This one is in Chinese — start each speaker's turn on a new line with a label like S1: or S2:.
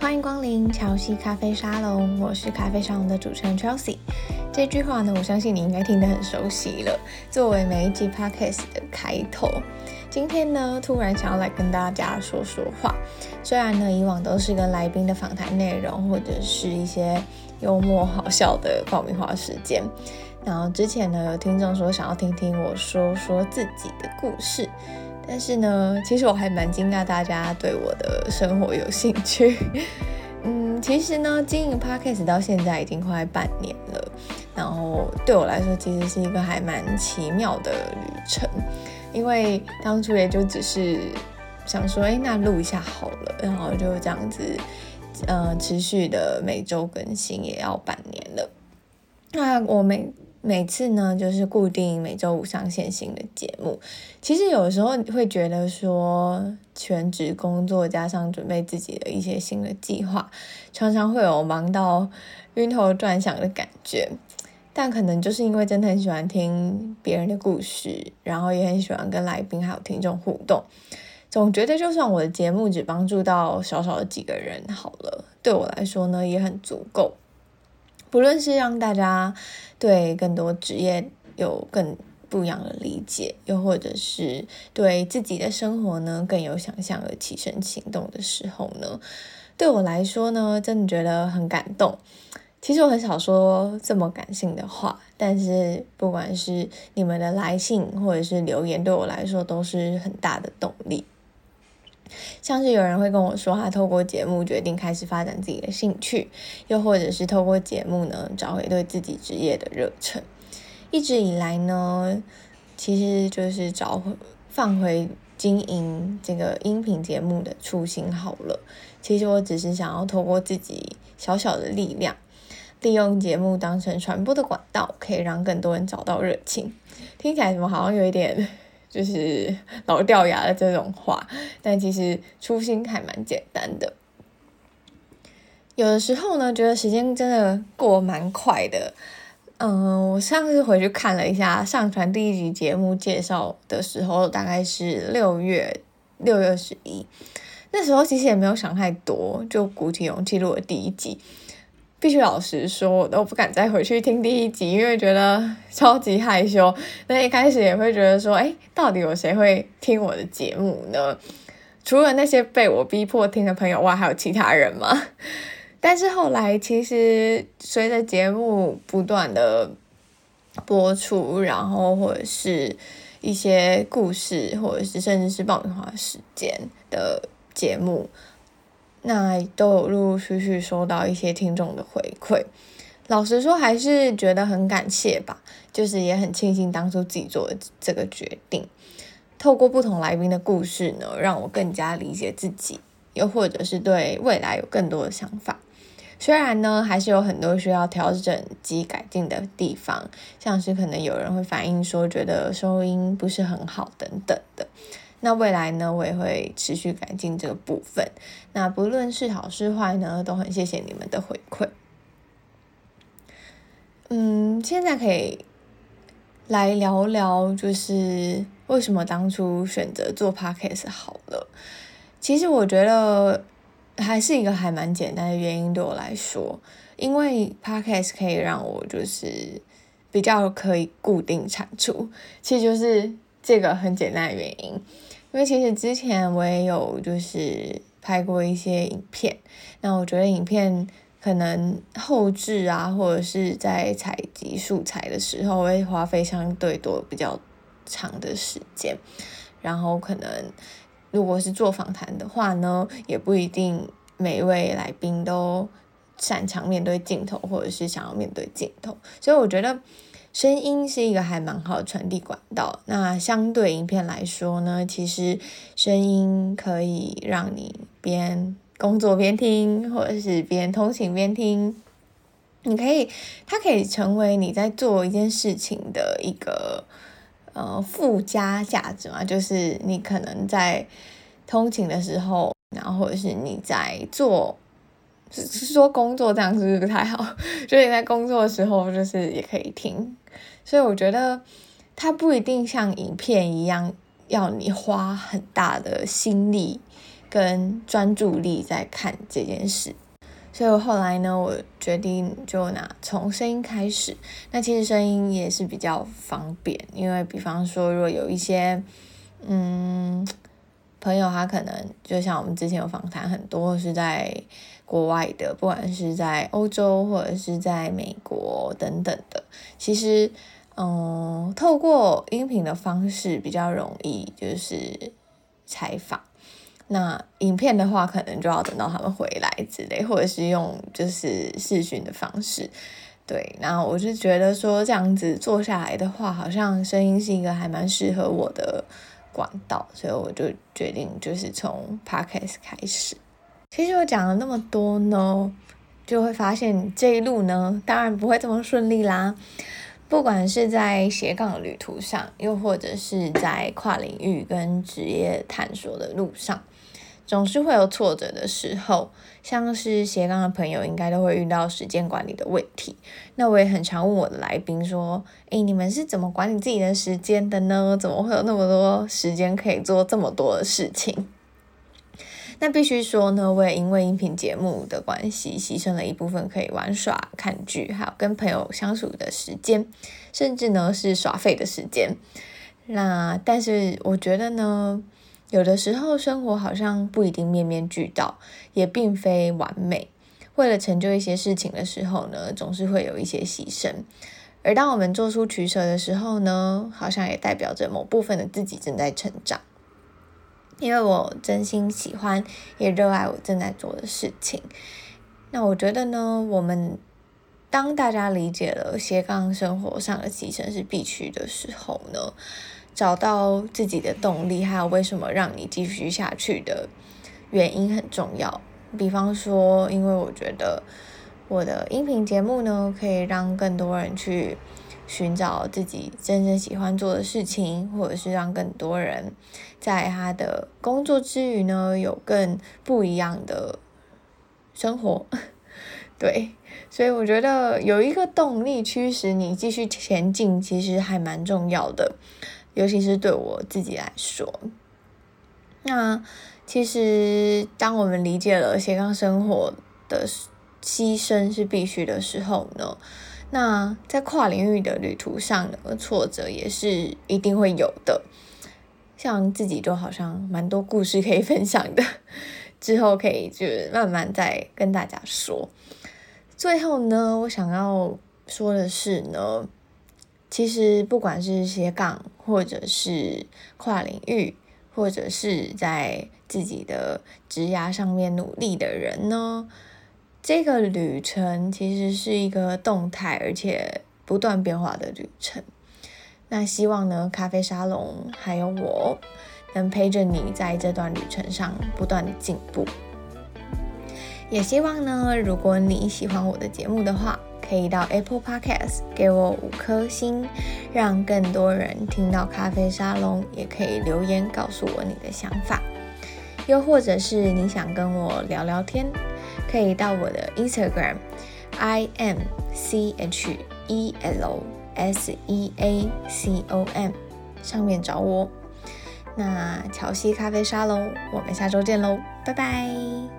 S1: 欢迎光临乔西咖啡沙龙，我是咖啡沙龙的主持人 Chelsea。这句话呢，我相信你应该听得很熟悉了，作为每一集 Podcast 的开头。今天呢，突然想要来跟大家说说话。虽然呢，以往都是跟来宾的访谈内容，或者是一些幽默好笑的爆米花时间。然后之前呢，有听众说想要听听我说说自己的故事。但是呢，其实我还蛮惊讶大家对我的生活有兴趣。嗯，其实呢，经营 Podcast 到现在已经快半年了，然后对我来说，其实是一个还蛮奇妙的旅程。因为当初也就只是想说，哎，那录一下好了，然后就这样子，呃，持续的每周更新，也要半年了。那我们。每次呢，就是固定每周五上线新的节目。其实有时候会觉得说，全职工作加上准备自己的一些新的计划，常常会有忙到晕头转向的感觉。但可能就是因为真的很喜欢听别人的故事，然后也很喜欢跟来宾还有听众互动，总觉得就算我的节目只帮助到少少的几个人好了，对我来说呢，也很足够。不论是让大家对更多职业有更不一样的理解，又或者是对自己的生活呢更有想象而起身行动的时候呢，对我来说呢，真的觉得很感动。其实我很少说这么感性的话，但是不管是你们的来信或者是留言，对我来说都是很大的动力。像是有人会跟我说，他透过节目决定开始发展自己的兴趣，又或者是透过节目呢，找回对自己职业的热忱。一直以来呢，其实就是找回放回经营这个音频节目的初心好了。其实我只是想要透过自己小小的力量，利用节目当成传播的管道，可以让更多人找到热情。听起来怎么好像有一点。就是老掉牙的这种话，但其实初心还蛮简单的。有的时候呢，觉得时间真的过蛮快的。嗯，我上次回去看了一下，上传第一集节目介绍的时候，大概是六月六月十一。那时候其实也没有想太多，就鼓起勇气录了第一集。必须老实说，我都不敢再回去听第一集，因为觉得超级害羞。那一开始也会觉得说，哎，到底有谁会听我的节目呢？除了那些被我逼迫听的朋友外，还有其他人吗？但是后来，其实随着节目不断的播出，然后或者是一些故事，或者是甚至是爆米花时间的节目。那都有陆陆续续收到一些听众的回馈，老实说还是觉得很感谢吧，就是也很庆幸当初自己做的这个决定。透过不同来宾的故事呢，让我更加理解自己，又或者是对未来有更多的想法。虽然呢，还是有很多需要调整及改进的地方，像是可能有人会反映说觉得收音不是很好等等的。那未来呢，我也会持续改进这个部分。那不论是好是坏呢，都很谢谢你们的回馈。嗯，现在可以来聊聊，就是为什么当初选择做 Podcast 好了。其实我觉得还是一个还蛮简单的原因，对我来说，因为 Podcast 可以让我就是比较可以固定产出，其实就是这个很简单的原因。因为其实之前我也有就是拍过一些影片，那我觉得影片可能后置啊，或者是在采集素材的时候，会花费相对多比较长的时间。然后可能如果是做访谈的话呢，也不一定每一位来宾都擅长面对镜头，或者是想要面对镜头，所以我觉得。声音是一个还蛮好的传递管道。那相对影片来说呢，其实声音可以让你边工作边听，或者是边通勤边听。你可以，它可以成为你在做一件事情的一个呃附加价值嘛。就是你可能在通勤的时候，然后或者是你在做，是说工作这样是不是不太好？所以你在工作的时候，就是也可以听。所以我觉得它不一定像影片一样要你花很大的心力跟专注力在看这件事。所以我后来呢，我决定就拿从声音开始。那其实声音也是比较方便，因为比方说，如果有一些嗯朋友，他可能就像我们之前有访谈，很多是在国外的，不管是在欧洲或者是在美国等等的，其实嗯，透过音频的方式比较容易，就是采访。那影片的话，可能就要等到他们回来之类，或者是用就是视讯的方式，对。然后我就觉得说这样子做下来的话，好像声音是一个还蛮适合我的管道，所以我就决定就是从 Podcast 开始。其实我讲了那么多呢，就会发现这一路呢，当然不会这么顺利啦。不管是在斜杠旅途上，又或者是在跨领域跟职业探索的路上。总是会有挫折的时候，像是斜杠的朋友应该都会遇到时间管理的问题。那我也很常问我的来宾说：“诶，你们是怎么管理自己的时间的呢？怎么会有那么多时间可以做这么多的事情？”那必须说呢，我也因为音频节目的关系，牺牲了一部分可以玩耍、看剧，还有跟朋友相处的时间，甚至呢是耍废的时间。那但是我觉得呢。有的时候，生活好像不一定面面俱到，也并非完美。为了成就一些事情的时候呢，总是会有一些牺牲。而当我们做出取舍的时候呢，好像也代表着某部分的自己正在成长。因为我真心喜欢，也热爱我正在做的事情。那我觉得呢，我们当大家理解了斜杠生活上的牺牲是必须的时候呢，找到自己的动力，还有为什么让你继续下去的原因很重要。比方说，因为我觉得我的音频节目呢，可以让更多人去寻找自己真正喜欢做的事情，或者是让更多人在他的工作之余呢，有更不一样的生活。对，所以我觉得有一个动力驱使你继续前进，其实还蛮重要的。尤其是对我自己来说，那其实当我们理解了斜杠生活的牺牲是必须的时候呢，那在跨领域的旅途上的挫折也是一定会有的。像自己就好像蛮多故事可以分享的，之后可以就慢慢再跟大家说。最后呢，我想要说的是呢。其实，不管是斜杠，或者是跨领域，或者是在自己的职涯上面努力的人呢，这个旅程其实是一个动态而且不断变化的旅程。那希望呢，咖啡沙龙还有我能陪着你在这段旅程上不断的进步。也希望呢，如果你喜欢我的节目的话，可以到 Apple Podcast 给我五颗星，让更多人听到咖啡沙龙，也可以留言告诉我你的想法。又或者是你想跟我聊聊天，可以到我的 Instagram I M C H E L S E A C O M 上面找我。那乔西咖啡沙龙，我们下周见喽，拜拜。